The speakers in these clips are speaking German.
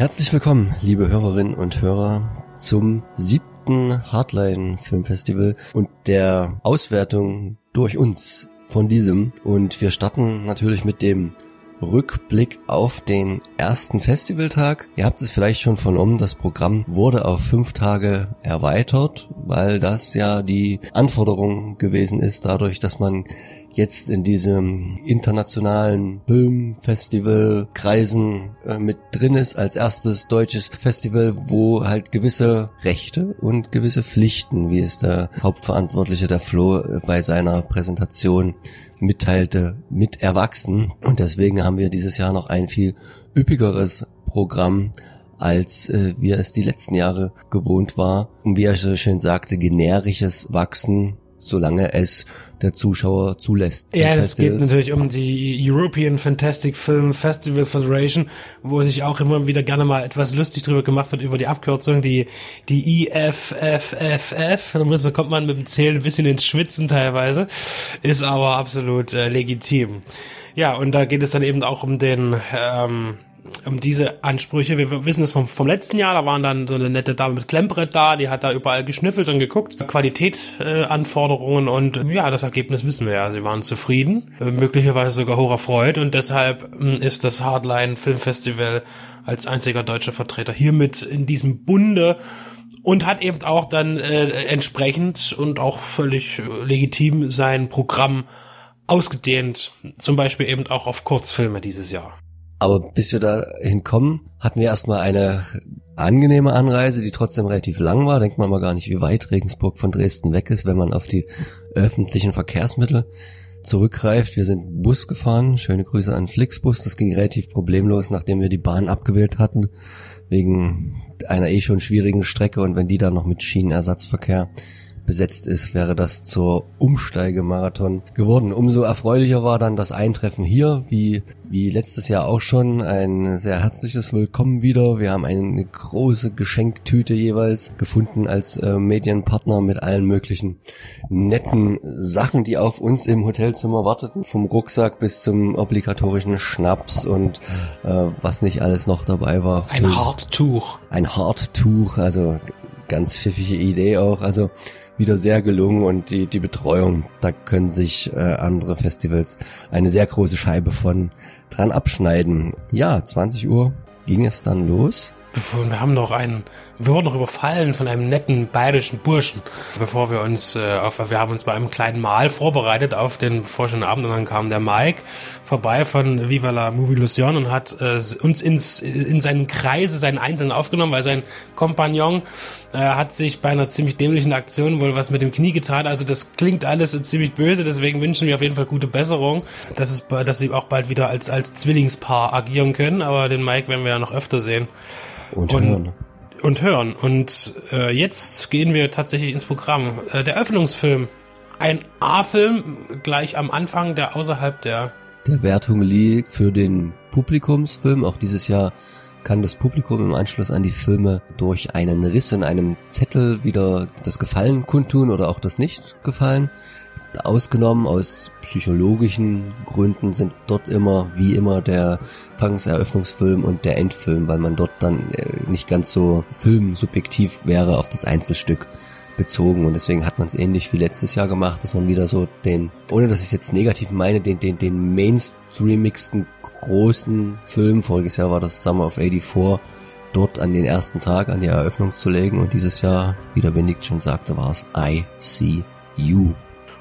Herzlich willkommen, liebe Hörerinnen und Hörer, zum siebten Hardline Filmfestival und der Auswertung durch uns von diesem. Und wir starten natürlich mit dem Rückblick auf den ersten Festivaltag. Ihr habt es vielleicht schon vernommen, das Programm wurde auf fünf Tage erweitert, weil das ja die Anforderung gewesen ist, dadurch, dass man jetzt in diesem internationalen Filmfestival Kreisen äh, mit drin ist als erstes deutsches Festival, wo halt gewisse Rechte und gewisse Pflichten, wie es der Hauptverantwortliche der Flo äh, bei seiner Präsentation mitteilte, mit erwachsen. Und deswegen haben wir dieses Jahr noch ein viel üppigeres Programm als äh, wir es die letzten Jahre gewohnt war. Und wie er so schön sagte, generisches Wachsen solange es der Zuschauer zulässt. Ja, es geht natürlich um die European Fantastic Film Festival Federation, wo sich auch immer wieder gerne mal etwas lustig drüber gemacht wird über die Abkürzung, die die IFFFF. Da kommt man mit dem Zählen ein bisschen ins Schwitzen teilweise, ist aber absolut äh, legitim. Ja, und da geht es dann eben auch um den ähm, um diese Ansprüche. Wir wissen es vom, vom letzten Jahr, da waren dann so eine nette Dame mit Klemmbrett da, die hat da überall geschnüffelt und geguckt. Qualitätsanforderungen äh, und ja, das Ergebnis wissen wir ja. Sie waren zufrieden, äh, möglicherweise sogar hoch erfreut und deshalb äh, ist das Hardline Filmfestival als einziger deutscher Vertreter hiermit in diesem Bunde und hat eben auch dann äh, entsprechend und auch völlig äh, legitim sein Programm ausgedehnt, zum Beispiel eben auch auf Kurzfilme dieses Jahr. Aber bis wir da hinkommen, hatten wir erstmal eine angenehme Anreise, die trotzdem relativ lang war. Denkt man mal gar nicht, wie weit Regensburg von Dresden weg ist, wenn man auf die öffentlichen Verkehrsmittel zurückgreift. Wir sind Bus gefahren. Schöne Grüße an Flixbus. Das ging relativ problemlos, nachdem wir die Bahn abgewählt hatten, wegen einer eh schon schwierigen Strecke und wenn die dann noch mit Schienenersatzverkehr besetzt ist, wäre das zur Umsteigemarathon geworden. Umso erfreulicher war dann das Eintreffen hier, wie, wie letztes Jahr auch schon, ein sehr herzliches Willkommen wieder. Wir haben eine große Geschenktüte jeweils gefunden als äh, Medienpartner mit allen möglichen netten Sachen, die auf uns im Hotelzimmer warteten. Vom Rucksack bis zum obligatorischen Schnaps und äh, was nicht alles noch dabei war. Ein Harttuch. Ein Harttuch, also ganz pfiffige Idee auch. Also wieder sehr gelungen und die, die Betreuung, da können sich äh, andere Festivals eine sehr große Scheibe von dran abschneiden. Ja, 20 Uhr ging es dann los. Wir haben noch einen, wir wurden noch überfallen von einem netten bayerischen Burschen, bevor wir uns äh, auf, wir haben uns bei einem kleinen Mahl vorbereitet auf den vorschönen Abend und dann kam der Mike vorbei von Viva la Movie Illusion und hat äh, uns ins, in seinen Kreise, seinen Einzelnen aufgenommen, weil sein Kompagnon äh, hat sich bei einer ziemlich dämlichen Aktion wohl was mit dem Knie getan. Also das klingt alles ziemlich böse, deswegen wünschen wir auf jeden Fall gute Besserung, dass es, dass sie auch bald wieder als, als Zwillingspaar agieren können, aber den Mike werden wir ja noch öfter sehen. Und, und hören. Und hören. Und äh, jetzt gehen wir tatsächlich ins Programm. Äh, der Öffnungsfilm. Ein A-Film gleich am Anfang, der außerhalb der der Wertung liegt für den Publikumsfilm. Auch dieses Jahr kann das Publikum im Anschluss an die Filme durch einen Riss in einem Zettel wieder das Gefallen kundtun oder auch das Nicht-Gefallen ausgenommen. Aus psychologischen Gründen sind dort immer, wie immer, der Fangseröffnungsfilm und der Endfilm, weil man dort dann äh, nicht ganz so filmsubjektiv wäre auf das Einzelstück bezogen und deswegen hat man es ähnlich wie letztes Jahr gemacht, dass man wieder so den, ohne dass ich es jetzt negativ meine, den, den, den mainstreamigsten großen Film, voriges Jahr war das Summer of 84, dort an den ersten Tag, an die Eröffnung zu legen und dieses Jahr, wie der Benedikt schon sagte, war es I See You.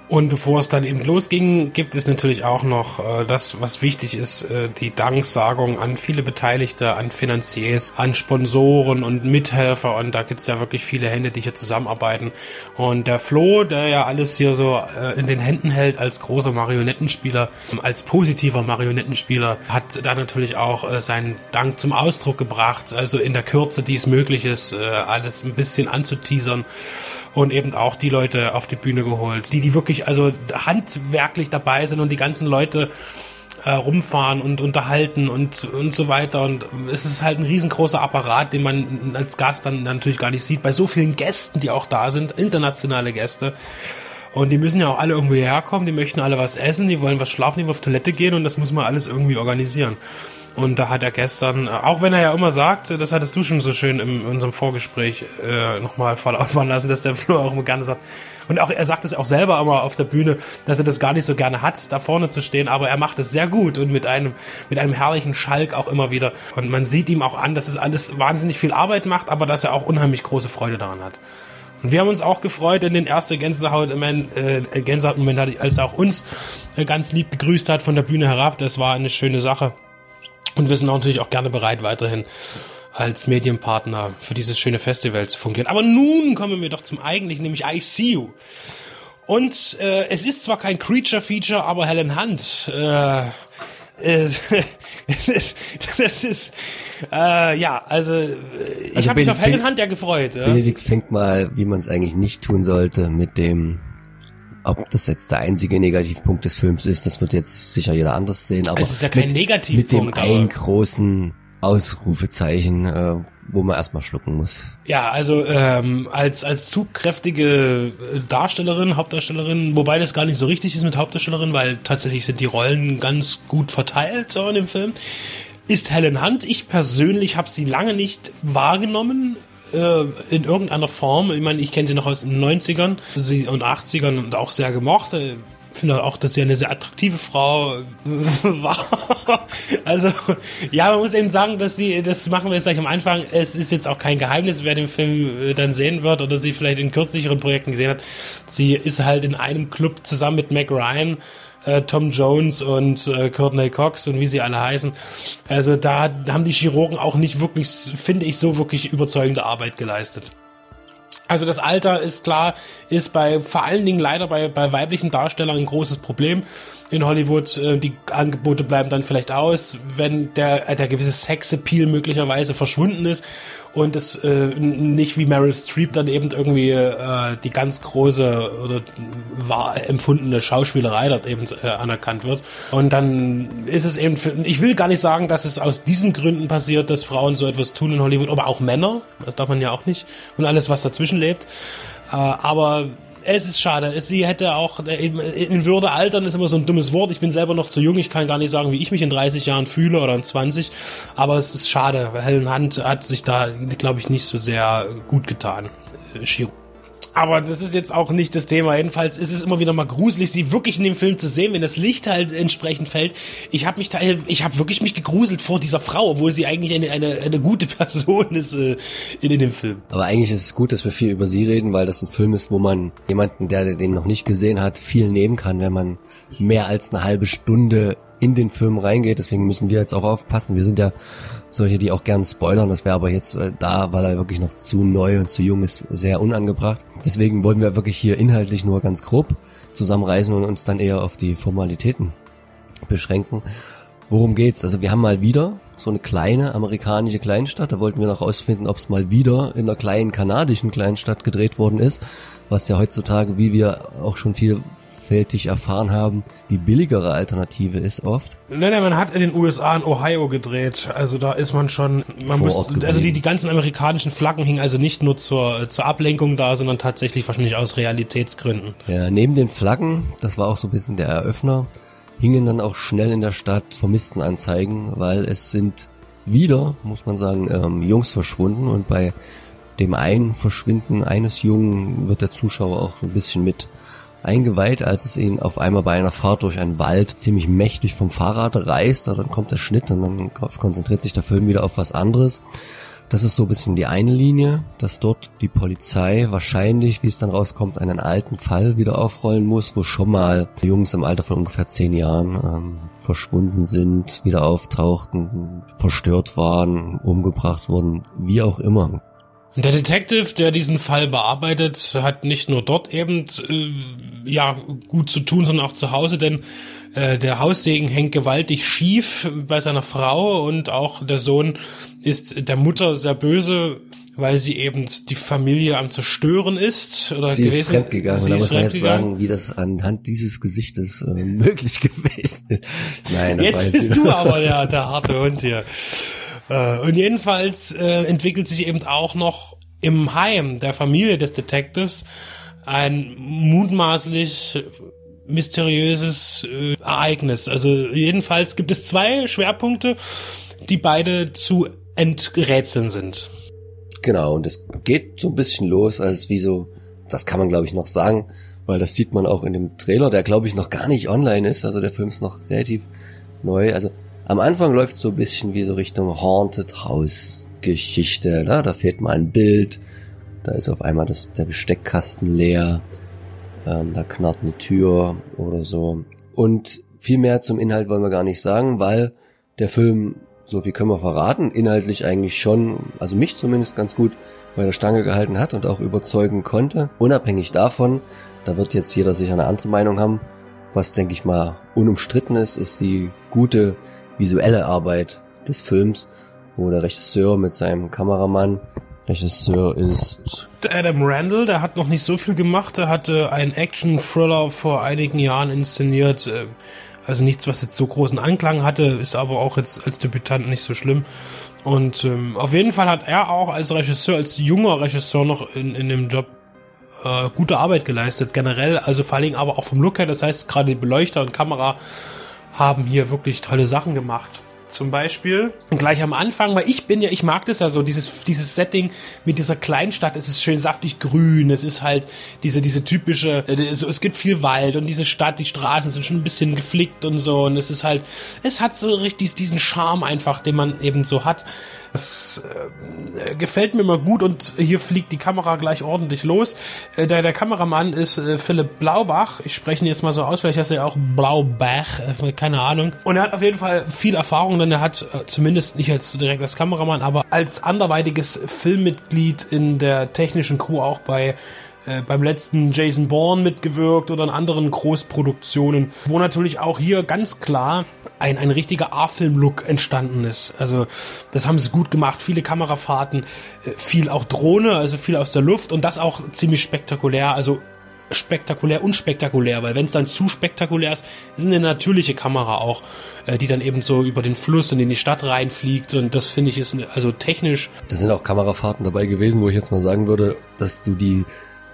Und bevor es dann eben losging, gibt es natürlich auch noch äh, das, was wichtig ist, äh, die Danksagung an viele Beteiligte, an Finanziers, an Sponsoren und Mithelfer. Und da gibt's ja wirklich viele Hände, die hier zusammenarbeiten. Und der Flo, der ja alles hier so äh, in den Händen hält als großer Marionettenspieler, als positiver Marionettenspieler, hat da natürlich auch äh, seinen Dank zum Ausdruck gebracht. Also in der Kürze, die es möglich ist, äh, alles ein bisschen anzuteasern und eben auch die Leute auf die Bühne geholt, die die wirklich also handwerklich dabei sind und die ganzen Leute äh, rumfahren und unterhalten und und so weiter und es ist halt ein riesengroßer Apparat, den man als Gast dann natürlich gar nicht sieht bei so vielen Gästen, die auch da sind, internationale Gäste. Und die müssen ja auch alle irgendwie herkommen, die möchten alle was essen, die wollen was schlafen, die wollen auf Toilette gehen und das muss man alles irgendwie organisieren. Und da hat er gestern, auch wenn er ja immer sagt, das hattest du schon so schön in unserem Vorgespräch äh, nochmal verlautbaren lassen, dass der Flo auch immer gerne sagt, und auch er sagt es auch selber immer auf der Bühne, dass er das gar nicht so gerne hat, da vorne zu stehen, aber er macht es sehr gut und mit einem, mit einem herrlichen Schalk auch immer wieder. Und man sieht ihm auch an, dass es alles wahnsinnig viel Arbeit macht, aber dass er auch unheimlich große Freude daran hat. Und wir haben uns auch gefreut in den ersten Gänsehaut-Moment, äh, Gänsehaut-Moment, als er auch uns äh, ganz lieb begrüßt hat von der Bühne herab. Das war eine schöne Sache. Und wir sind natürlich auch gerne bereit, weiterhin als Medienpartner für dieses schöne Festival zu fungieren. Aber nun kommen wir doch zum eigentlichen, nämlich I See You. Und äh, es ist zwar kein Creature-Feature, aber Helen Hunt äh, äh, das ist, äh, ja, also ich also habe mich auf Helen Hunt ja gefreut. Ja? Benedikt fängt mal, wie man es eigentlich nicht tun sollte, mit dem ob das jetzt der einzige Negativpunkt des Films ist, das wird jetzt sicher jeder anders sehen, aber es ist ja kein mit, Negativpunkt, mit dem einen großen Ausrufezeichen, äh, wo man erstmal schlucken muss. Ja, also ähm, als als zugkräftige äh, Darstellerin, Hauptdarstellerin, wobei das gar nicht so richtig ist mit Hauptdarstellerin, weil tatsächlich sind die Rollen ganz gut verteilt so in dem Film. Ist Helen Hunt. Ich persönlich habe sie lange nicht wahrgenommen äh, in irgendeiner Form. Ich meine, ich kenne sie noch aus den 90ern sie, und 80ern und auch sehr gemocht. Ich finde auch, dass sie eine sehr attraktive Frau war. also, ja, man muss eben sagen, dass sie, das machen wir jetzt gleich am Anfang, es ist jetzt auch kein Geheimnis, wer den Film äh, dann sehen wird oder sie vielleicht in kürzlicheren Projekten gesehen hat. Sie ist halt in einem Club zusammen mit Mac Ryan äh, Tom Jones und äh, Courtney Cox und wie sie alle heißen. Also da haben die Chirurgen auch nicht wirklich, finde ich, so wirklich überzeugende Arbeit geleistet. Also das Alter ist klar, ist bei vor allen Dingen leider bei, bei weiblichen Darstellern ein großes Problem in Hollywood. Äh, die Angebote bleiben dann vielleicht aus, wenn der, der gewisse Sexappeal möglicherweise verschwunden ist und es äh, nicht wie Meryl Streep dann eben irgendwie äh, die ganz große oder wahr empfundene Schauspielerei dort eben äh, anerkannt wird. Und dann ist es eben, für, ich will gar nicht sagen, dass es aus diesen Gründen passiert, dass Frauen so etwas tun in Hollywood, aber auch Männer, das darf man ja auch nicht, und alles, was dazwischen lebt. Äh, aber es ist schade. Sie hätte auch in Würde altern ist immer so ein dummes Wort. Ich bin selber noch zu jung. Ich kann gar nicht sagen, wie ich mich in 30 Jahren fühle oder in 20. Aber es ist schade. Helen Hunt hat sich da, glaube ich, nicht so sehr gut getan. Shiro. Aber das ist jetzt auch nicht das Thema. Jedenfalls ist es immer wieder mal gruselig, sie wirklich in dem Film zu sehen, wenn das Licht halt entsprechend fällt. Ich habe mich da, ich habe wirklich mich gegruselt vor dieser Frau, obwohl sie eigentlich eine eine, eine gute Person ist äh, in, in dem Film. Aber eigentlich ist es gut, dass wir viel über sie reden, weil das ein Film ist, wo man jemanden, der den noch nicht gesehen hat, viel nehmen kann, wenn man mehr als eine halbe Stunde in den Film reingeht. Deswegen müssen wir jetzt auch aufpassen. Wir sind ja solche, die auch gern spoilern. Das wäre aber jetzt äh, da, weil er wirklich noch zu neu und zu jung ist, sehr unangebracht. Deswegen wollen wir wirklich hier inhaltlich nur ganz grob zusammenreißen und uns dann eher auf die Formalitäten beschränken. Worum geht's? Also wir haben mal wieder so eine kleine amerikanische Kleinstadt. Da wollten wir noch rausfinden, ob es mal wieder in einer kleinen kanadischen Kleinstadt gedreht worden ist, was ja heutzutage, wie wir auch schon viel vielfältig erfahren haben, die billigere Alternative ist oft. Nein, nein, man hat in den USA in Ohio gedreht. Also da ist man schon, man muss, also die, die ganzen amerikanischen Flaggen hingen also nicht nur zur, zur Ablenkung da, sondern tatsächlich wahrscheinlich aus Realitätsgründen. Ja, neben den Flaggen, das war auch so ein bisschen der Eröffner, hingen dann auch schnell in der Stadt Vermisstenanzeigen, weil es sind wieder, muss man sagen, ähm, Jungs verschwunden und bei dem einen Verschwinden eines Jungen wird der Zuschauer auch ein bisschen mit eingeweiht, als es ihn auf einmal bei einer Fahrt durch einen Wald ziemlich mächtig vom Fahrrad reißt. Dann kommt der Schnitt und dann konzentriert sich der Film wieder auf was anderes. Das ist so ein bisschen die eine Linie, dass dort die Polizei wahrscheinlich, wie es dann rauskommt, einen alten Fall wieder aufrollen muss, wo schon mal Jungs im Alter von ungefähr zehn Jahren ähm, verschwunden sind, wieder auftauchten, verstört waren, umgebracht wurden, wie auch immer. Der Detective, der diesen Fall bearbeitet, hat nicht nur dort eben äh, ja gut zu tun, sondern auch zu Hause, denn äh, der Haussegen hängt gewaltig schief bei seiner Frau und auch der Sohn ist der Mutter sehr böse, weil sie eben die Familie am zerstören ist oder sie gewesen. ist fremdgegangen. Sie da muss man jetzt sagen, wie das anhand dieses Gesichtes äh, möglich gewesen ist. Nein, jetzt bist du aber der, der harte Hund hier. Äh, und jedenfalls äh, entwickelt sich eben auch noch im Heim der Familie des Detectives ein mutmaßlich mysteriöses äh, Ereignis. Also jedenfalls gibt es zwei Schwerpunkte die beide zu enträtseln sind. Genau, und es geht so ein bisschen los, als wie so, das kann man glaube ich noch sagen, weil das sieht man auch in dem Trailer, der glaube ich noch gar nicht online ist, also der Film ist noch relativ neu. Also am Anfang läuft es so ein bisschen wie so Richtung Haunted House Geschichte, ne? da fehlt mal ein Bild, da ist auf einmal das, der Besteckkasten leer, ähm, da knarrt eine Tür oder so. Und viel mehr zum Inhalt wollen wir gar nicht sagen, weil der Film so viel können wir verraten, inhaltlich eigentlich schon, also mich zumindest ganz gut bei der Stange gehalten hat und auch überzeugen konnte. Unabhängig davon, da wird jetzt jeder sicher eine andere Meinung haben, was denke ich mal unumstritten ist, ist die gute visuelle Arbeit des Films, wo der Regisseur mit seinem Kameramann Regisseur ist Adam Randall, der hat noch nicht so viel gemacht. Er hatte einen Action-Thriller vor einigen Jahren inszeniert. Äh, also nichts, was jetzt so großen Anklang hatte, ist aber auch jetzt als Debütant nicht so schlimm. Und ähm, auf jeden Fall hat er auch als Regisseur, als junger Regisseur noch in, in dem Job äh, gute Arbeit geleistet, generell, also vor allen Dingen aber auch vom Look her, das heißt gerade die Beleuchter und Kamera haben hier wirklich tolle Sachen gemacht zum Beispiel. gleich am Anfang, weil ich bin ja, ich mag das ja so, dieses, dieses Setting mit dieser Kleinstadt, es ist schön saftig grün, es ist halt diese, diese typische, äh, es gibt viel Wald und diese Stadt, die Straßen sind schon ein bisschen geflickt und so und es ist halt, es hat so richtig diesen Charme einfach, den man eben so hat. Das äh, gefällt mir immer gut und hier fliegt die Kamera gleich ordentlich los. Äh, der, der Kameramann ist äh, Philipp Blaubach. Ich spreche ihn jetzt mal so aus, vielleicht heißt er auch Blaubach, äh, keine Ahnung. Und er hat auf jeden Fall viel Erfahrung, denn er hat äh, zumindest nicht als direkt als Kameramann, aber als anderweitiges Filmmitglied in der technischen Crew auch bei äh, beim letzten Jason Bourne mitgewirkt oder in anderen Großproduktionen, wo natürlich auch hier ganz klar ein, ein richtiger A-Film-Look entstanden ist. Also das haben sie gut gemacht, viele Kamerafahrten, äh, viel auch Drohne, also viel aus der Luft und das auch ziemlich spektakulär, also spektakulär und spektakulär, weil wenn es dann zu spektakulär ist, ist eine natürliche Kamera auch, äh, die dann eben so über den Fluss und in die Stadt reinfliegt und das finde ich ist also technisch. Da sind auch Kamerafahrten dabei gewesen, wo ich jetzt mal sagen würde, dass du die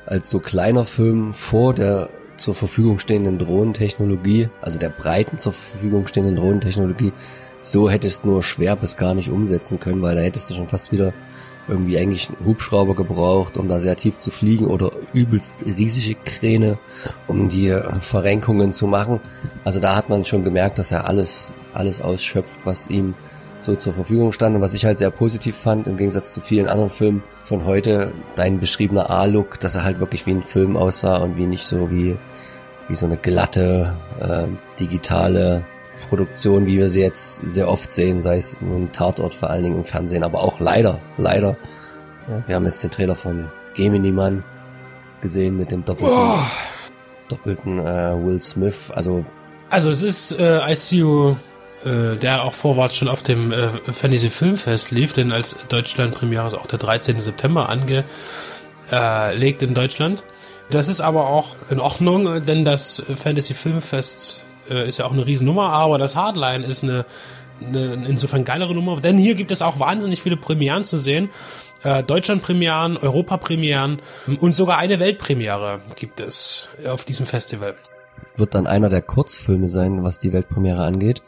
als so kleiner Film vor der zur Verfügung stehenden Drohnentechnologie, also der breiten zur Verfügung stehenden Drohnentechnologie, so hättest nur schwer bis gar nicht umsetzen können, weil da hättest du schon fast wieder irgendwie eigentlich einen Hubschrauber gebraucht, um da sehr tief zu fliegen oder übelst riesige Kräne, um die Verrenkungen zu machen. Also da hat man schon gemerkt, dass er alles, alles ausschöpft, was ihm so zur Verfügung stand. Und was ich halt sehr positiv fand, im Gegensatz zu vielen anderen Filmen von heute, dein beschriebener A-Look, dass er halt wirklich wie ein Film aussah und wie nicht so wie, wie so eine glatte, äh, digitale Produktion, wie wir sie jetzt sehr oft sehen, sei es nun Tatort vor allen Dingen im Fernsehen, aber auch leider, leider. Ja, wir haben jetzt den Trailer von Gemini Man gesehen mit dem doppelten, oh. doppelten äh, Will Smith. Also also es ist äh, I See You äh, der auch vorwärts schon auf dem äh, Fantasy Filmfest lief, denn als Deutschland Premiere ist auch der 13. September angelegt in Deutschland. Das ist aber auch in Ordnung, denn das Fantasy Filmfest äh, ist ja auch eine Riesennummer, aber das Hardline ist eine, eine insofern geilere Nummer, denn hier gibt es auch wahnsinnig viele Premieren zu sehen. Äh, Deutschland-Premieren, Europa-Premieren und sogar eine Weltpremiere gibt es auf diesem Festival. Wird dann einer der Kurzfilme sein, was die Weltpremiere angeht.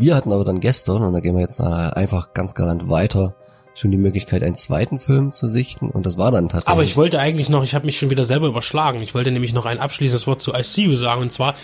Wir hatten aber dann gestern, und da gehen wir jetzt einfach ganz galant weiter, schon die Möglichkeit, einen zweiten Film zu sichten und das war dann tatsächlich. Aber ich wollte eigentlich noch, ich habe mich schon wieder selber überschlagen. Ich wollte nämlich noch ein abschließendes Wort zu ICU sagen und zwar,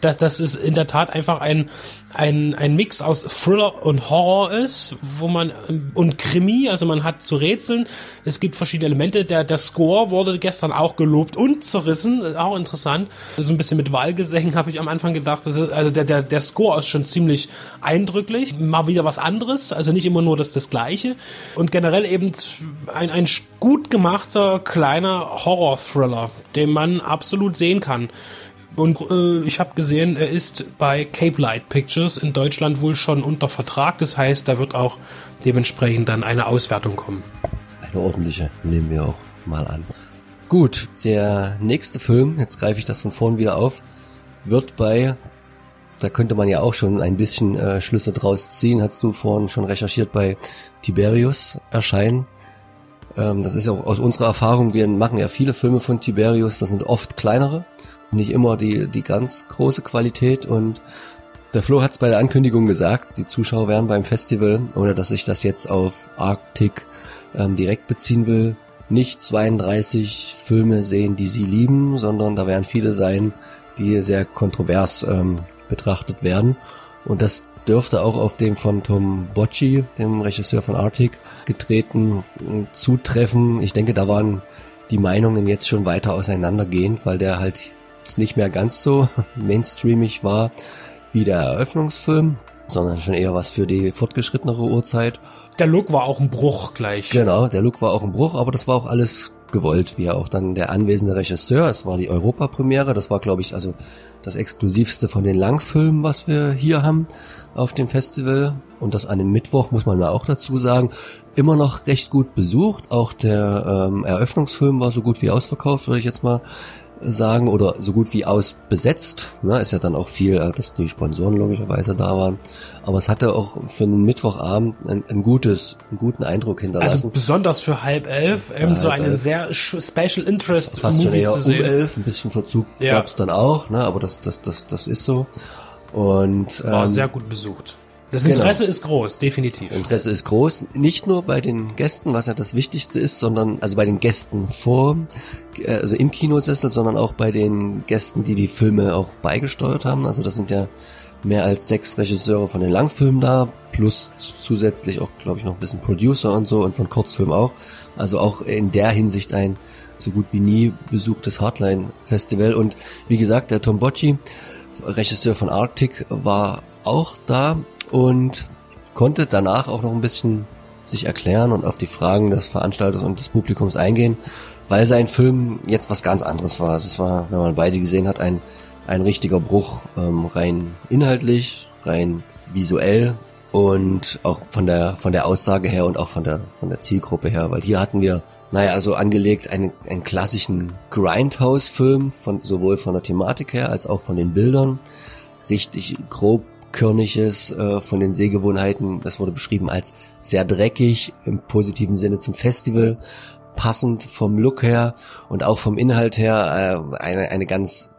dass das ist in der Tat einfach ein ein ein Mix aus Thriller und Horror ist, wo man und Krimi, also man hat zu rätseln. Es gibt verschiedene Elemente. Der der Score wurde gestern auch gelobt und zerrissen, auch interessant. So ein bisschen mit Wahlgesängen habe ich am Anfang gedacht. Das ist, also der der der Score ist schon ziemlich eindrücklich, mal wieder was anderes, also nicht immer nur das das gleiche und generell eben ein, ein gut gemachter kleiner Horror-Thriller, den man absolut sehen kann. Und äh, ich habe gesehen, er ist bei Cape Light Pictures in Deutschland wohl schon unter Vertrag. Das heißt, da wird auch dementsprechend dann eine Auswertung kommen. Eine ordentliche nehmen wir auch mal an. Gut, der nächste Film, jetzt greife ich das von vorn wieder auf, wird bei da könnte man ja auch schon ein bisschen äh, Schlüsse draus ziehen, hast du vorhin schon recherchiert bei Tiberius erscheinen. Ähm, das ist ja auch aus unserer Erfahrung, wir machen ja viele Filme von Tiberius, das sind oft kleinere, nicht immer die, die ganz große Qualität und Der Flo hat es bei der Ankündigung gesagt, die Zuschauer wären beim Festival, ohne dass ich das jetzt auf Arctic ähm, direkt beziehen will, nicht 32 Filme sehen, die sie lieben, sondern da werden viele sein, die sehr kontrovers ähm, betrachtet werden. Und das dürfte auch auf dem von Tom Bocci, dem Regisseur von Arctic, getreten zutreffen. Ich denke, da waren die Meinungen jetzt schon weiter auseinandergehend, weil der halt nicht mehr ganz so mainstreamig war wie der Eröffnungsfilm, sondern schon eher was für die fortgeschrittenere Uhrzeit. Der Look war auch ein Bruch gleich. Genau, der Look war auch ein Bruch, aber das war auch alles gewollt, wie auch dann der anwesende Regisseur. Es war die Europapremiere, das war glaube ich also das exklusivste von den Langfilmen, was wir hier haben auf dem Festival. Und das an dem Mittwoch muss man mal auch dazu sagen, immer noch recht gut besucht. Auch der ähm, Eröffnungsfilm war so gut wie ausverkauft, würde ich jetzt mal sagen, oder so gut wie ausbesetzt. Ne, ist ja dann auch viel, äh, dass die Sponsoren logischerweise da waren. Aber es hatte auch für einen Mittwochabend ein, ein gutes, einen guten Eindruck hinterlassen. Also besonders für halb elf, eben ja, so einen elf. sehr Special Interest Fast Movie schon eher zu sehen. Um elf, ein bisschen Verzug ja. gab es dann auch, ne, aber das, das, das, das ist so. Und ähm, war sehr gut besucht. Das genau. Interesse genau. ist groß, definitiv. Das Interesse ist groß, nicht nur bei den Gästen, was ja das Wichtigste ist, sondern also bei den Gästen vor, äh, also im Kinosessel, sondern auch bei den Gästen, die die Filme auch beigesteuert haben. Also das sind ja mehr als sechs Regisseure von den Langfilmen da, plus zusätzlich auch, glaube ich, noch ein bisschen Producer und so und von Kurzfilmen auch. Also auch in der Hinsicht ein so gut wie nie besuchtes Hardline-Festival. Und wie gesagt, der Tom Bocci, Regisseur von Arctic, war auch da und konnte danach auch noch ein bisschen sich erklären und auf die Fragen des Veranstalters und des Publikums eingehen, weil sein Film jetzt was ganz anderes war. Also es war, wenn man beide gesehen hat, ein, ein richtiger Bruch, ähm, rein inhaltlich, rein visuell und auch von der, von der Aussage her und auch von der, von der Zielgruppe her, weil hier hatten wir, naja, also angelegt einen, einen klassischen Grindhouse-Film von, sowohl von der Thematik her als auch von den Bildern. Richtig grob Körniges äh, von den Sehgewohnheiten. Das wurde beschrieben als sehr dreckig im positiven Sinne zum Festival, passend vom Look her und auch vom Inhalt her äh, eine, eine ganz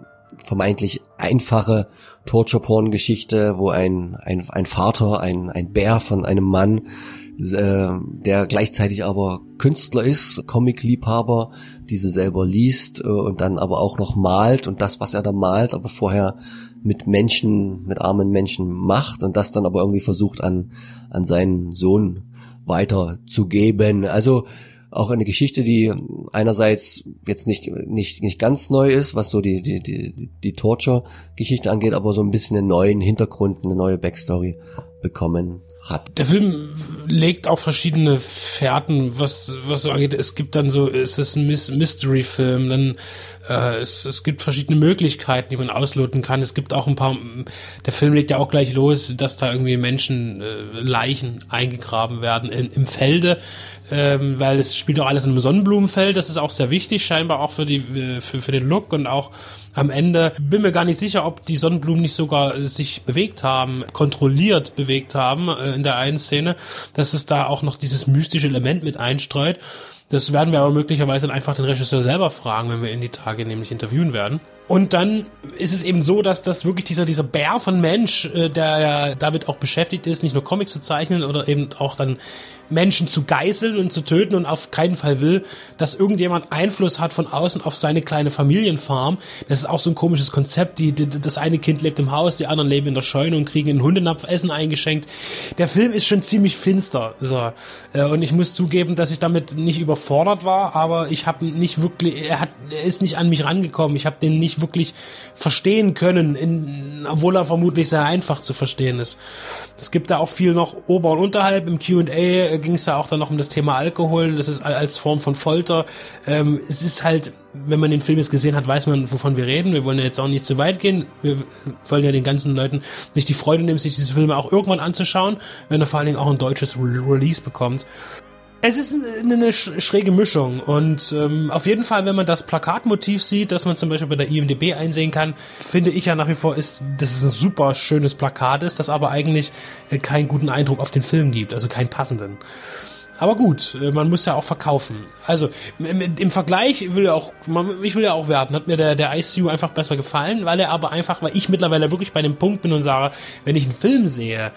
vermeintlich einfache Torture-Porn-Geschichte, wo ein, ein, ein Vater, ein, ein Bär von einem Mann, äh, der gleichzeitig aber Künstler ist, Comic-Liebhaber, diese selber liest äh, und dann aber auch noch malt und das, was er da malt, aber vorher mit Menschen, mit armen Menschen macht und das dann aber irgendwie versucht an, an seinen Sohn weiterzugeben. Also auch eine Geschichte, die einerseits jetzt nicht, nicht, nicht ganz neu ist, was so die, die, die, die Torture-Geschichte angeht, aber so ein bisschen einen neuen Hintergrund, eine neue Backstory bekommen hat. Der Film legt auch verschiedene Fährten, was, was so angeht. Es gibt dann so, es ist ein Mystery-Film, dann äh, es, es gibt verschiedene Möglichkeiten, die man ausloten kann. Es gibt auch ein paar, der Film legt ja auch gleich los, dass da irgendwie Menschen äh, Leichen eingegraben werden in, im Felde, ähm, weil es spielt auch alles in einem Sonnenblumenfeld. Das ist auch sehr wichtig, scheinbar auch für die äh, für, für den Look und auch am Ende bin mir gar nicht sicher, ob die Sonnenblumen nicht sogar äh, sich bewegt haben, kontrolliert bewegt haben äh, in der einen Szene, dass es da auch noch dieses mystische Element mit einstreut. Das werden wir aber möglicherweise dann einfach den Regisseur selber fragen, wenn wir ihn die Tage nämlich interviewen werden. Und dann ist es eben so, dass das wirklich dieser, dieser Bär von Mensch, äh, der ja damit auch beschäftigt ist, nicht nur Comics zu zeichnen oder eben auch dann Menschen zu geißeln und zu töten und auf keinen Fall will, dass irgendjemand Einfluss hat von außen auf seine kleine Familienfarm. Das ist auch so ein komisches Konzept. Die, die, das eine Kind lebt im Haus, die anderen leben in der Scheune und kriegen in Hundenapf Essen eingeschenkt. Der Film ist schon ziemlich finster. So. Äh, und ich muss zugeben, dass ich damit nicht überfordert war, aber ich habe nicht wirklich, er hat, er ist nicht an mich rangekommen. Ich habe den nicht wirklich verstehen können, in, obwohl er vermutlich sehr einfach zu verstehen ist. Es gibt da auch viel noch ober und unterhalb im Q&A ging es da auch dann noch um das Thema Alkohol. Das ist als Form von Folter. Ähm, es ist halt, wenn man den Film jetzt gesehen hat, weiß man, wovon wir reden. Wir wollen ja jetzt auch nicht zu weit gehen. Wir wollen ja den ganzen Leuten nicht die Freude nehmen, sich diese Filme auch irgendwann anzuschauen, wenn er vor allen Dingen auch ein deutsches Release bekommt. Es ist eine schräge Mischung und ähm, auf jeden Fall, wenn man das Plakatmotiv sieht, das man zum Beispiel bei der IMDb einsehen kann, finde ich ja nach wie vor, ist, dass es ein super schönes Plakat ist, das aber eigentlich äh, keinen guten Eindruck auf den Film gibt, also keinen passenden. Aber gut, äh, man muss ja auch verkaufen. Also im Vergleich will ja auch, ich will ja auch werten, hat mir der, der ICU einfach besser gefallen, weil er aber einfach, weil ich mittlerweile wirklich bei dem Punkt bin und sage, wenn ich einen Film sehe,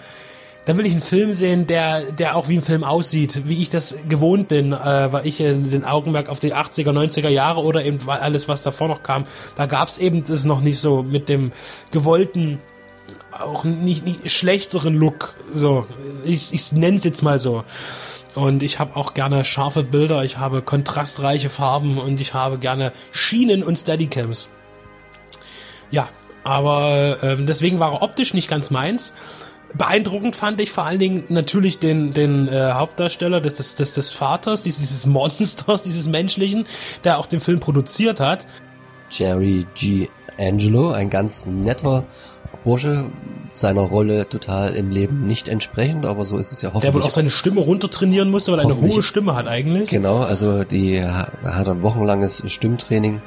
dann will ich einen Film sehen, der, der auch wie ein Film aussieht, wie ich das gewohnt bin, äh, weil ich äh, den Augenmerk auf die 80er, 90er Jahre oder eben alles, was davor noch kam, da gab's eben das noch nicht so mit dem gewollten auch nicht, nicht schlechteren Look. So, ich, ich nenne es jetzt mal so. Und ich habe auch gerne scharfe Bilder, ich habe kontrastreiche Farben und ich habe gerne Schienen und Steadycams. Ja, aber ähm, deswegen war er optisch nicht ganz meins. Beeindruckend fand ich vor allen Dingen natürlich den, den äh, Hauptdarsteller des, des, des, des Vaters, dieses, dieses Monsters, dieses Menschlichen, der auch den Film produziert hat. Jerry G. Angelo, ein ganz netter Bursche, seiner Rolle total im Leben nicht entsprechend, aber so ist es ja hoffentlich. Der wohl auch seine Stimme runtertrainieren musste, weil er eine hohe Stimme hat eigentlich. Genau, also die hat ein wochenlanges Stimmtraining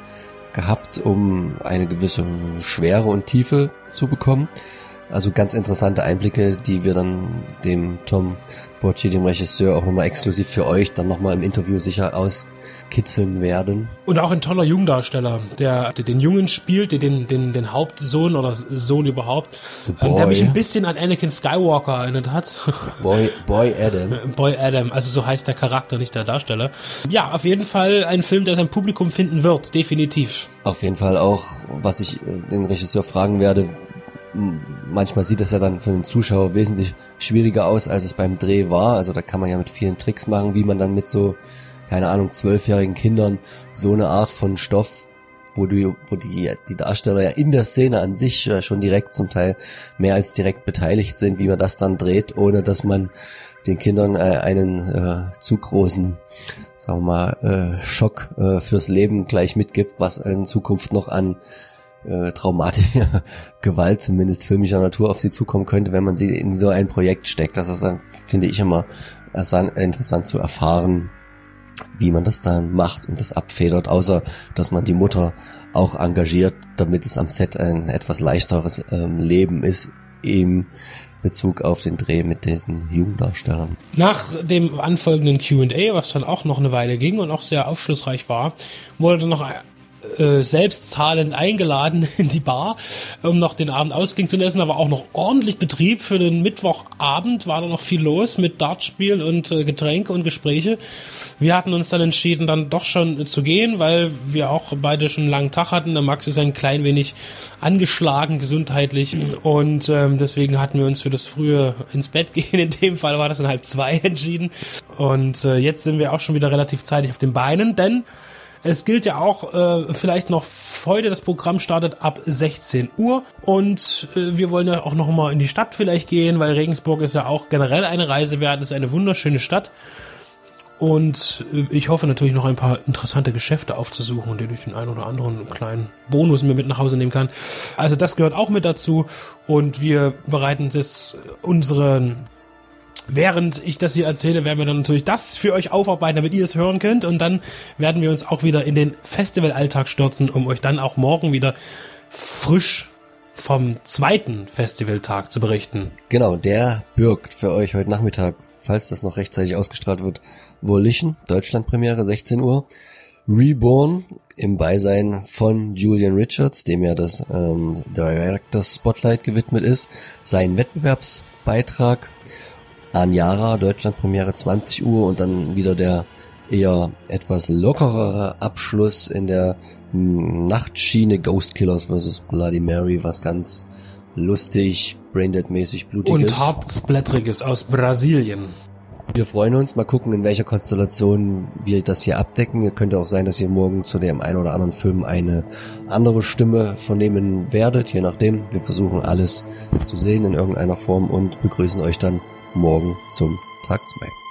gehabt, um eine gewisse Schwere und Tiefe zu bekommen. Also ganz interessante Einblicke, die wir dann dem Tom Bocci, dem Regisseur, auch nochmal exklusiv für euch dann nochmal im Interview sicher auskitzeln werden. Und auch ein toller Jungdarsteller, der, der den Jungen spielt, der den, den, den Hauptsohn oder Sohn überhaupt, ähm, der mich ein bisschen an Anakin Skywalker erinnert hat. Boy, Boy Adam. Boy Adam, also so heißt der Charakter, nicht der Darsteller. Ja, auf jeden Fall ein Film, der sein Publikum finden wird, definitiv. Auf jeden Fall auch, was ich äh, den Regisseur fragen werde, manchmal sieht es ja dann für den Zuschauer wesentlich schwieriger aus, als es beim Dreh war. Also da kann man ja mit vielen Tricks machen, wie man dann mit so, keine Ahnung, zwölfjährigen Kindern so eine Art von Stoff, wo die, wo die, die Darsteller ja in der Szene an sich schon direkt zum Teil mehr als direkt beteiligt sind, wie man das dann dreht, ohne dass man den Kindern äh, einen äh, zu großen, sagen wir mal, äh, Schock äh, fürs Leben gleich mitgibt, was in Zukunft noch an äh, traumatische Gewalt, zumindest filmischer Natur, auf sie zukommen könnte, wenn man sie in so ein Projekt steckt. Das ist dann, finde ich, immer interessant zu erfahren, wie man das dann macht und das abfedert, außer dass man die Mutter auch engagiert, damit es am Set ein etwas leichteres ähm, Leben ist im Bezug auf den Dreh mit diesen Jugenddarstellern. Nach dem anfolgenden Q&A, was dann auch noch eine Weile ging und auch sehr aufschlussreich war, wurde dann noch äh, selbst zahlend eingeladen in die Bar, um noch den Abend ausklingen zu lassen, aber auch noch ordentlich Betrieb für den Mittwochabend war da noch viel los mit Dartspielen und äh, Getränke und Gespräche. Wir hatten uns dann entschieden, dann doch schon zu gehen, weil wir auch beide schon einen langen Tag hatten. Der Max ist ein klein wenig angeschlagen gesundheitlich und ähm, deswegen hatten wir uns für das frühe ins Bett gehen. In dem Fall war das dann halb zwei entschieden und äh, jetzt sind wir auch schon wieder relativ zeitig auf den Beinen, denn es gilt ja auch äh, vielleicht noch heute, das Programm startet ab 16 Uhr und äh, wir wollen ja auch noch mal in die Stadt vielleicht gehen, weil Regensburg ist ja auch generell eine Reise wert, ist eine wunderschöne Stadt. Und äh, ich hoffe natürlich noch ein paar interessante Geschäfte aufzusuchen, die durch den einen oder anderen kleinen Bonus mir mit nach Hause nehmen kann. Also das gehört auch mit dazu und wir bereiten jetzt unseren Während ich das hier erzähle, werden wir dann natürlich das für euch aufarbeiten, damit ihr es hören könnt. Und dann werden wir uns auch wieder in den Festivalalltag stürzen, um euch dann auch morgen wieder frisch vom zweiten Festivaltag zu berichten. Genau, der birgt für euch heute Nachmittag, falls das noch rechtzeitig ausgestrahlt wird, Volition, Deutschlandpremiere, 16 Uhr. Reborn im Beisein von Julian Richards, dem ja das ähm, Director Spotlight gewidmet ist, sein Wettbewerbsbeitrag Anjara, Deutschlandpremiere 20 Uhr und dann wieder der eher etwas lockerere Abschluss in der Nachtschiene Ghost Killers vs. Bloody Mary, was ganz lustig, braindead-mäßig blutig und ist. Und hartsplättriges aus Brasilien. Wir freuen uns, mal gucken, in welcher Konstellation wir das hier abdecken. Könnte auch sein, dass ihr morgen zu dem einen oder anderen Film eine andere Stimme vernehmen werdet, je nachdem. Wir versuchen alles zu sehen in irgendeiner Form und begrüßen euch dann morgen zum Tag 2.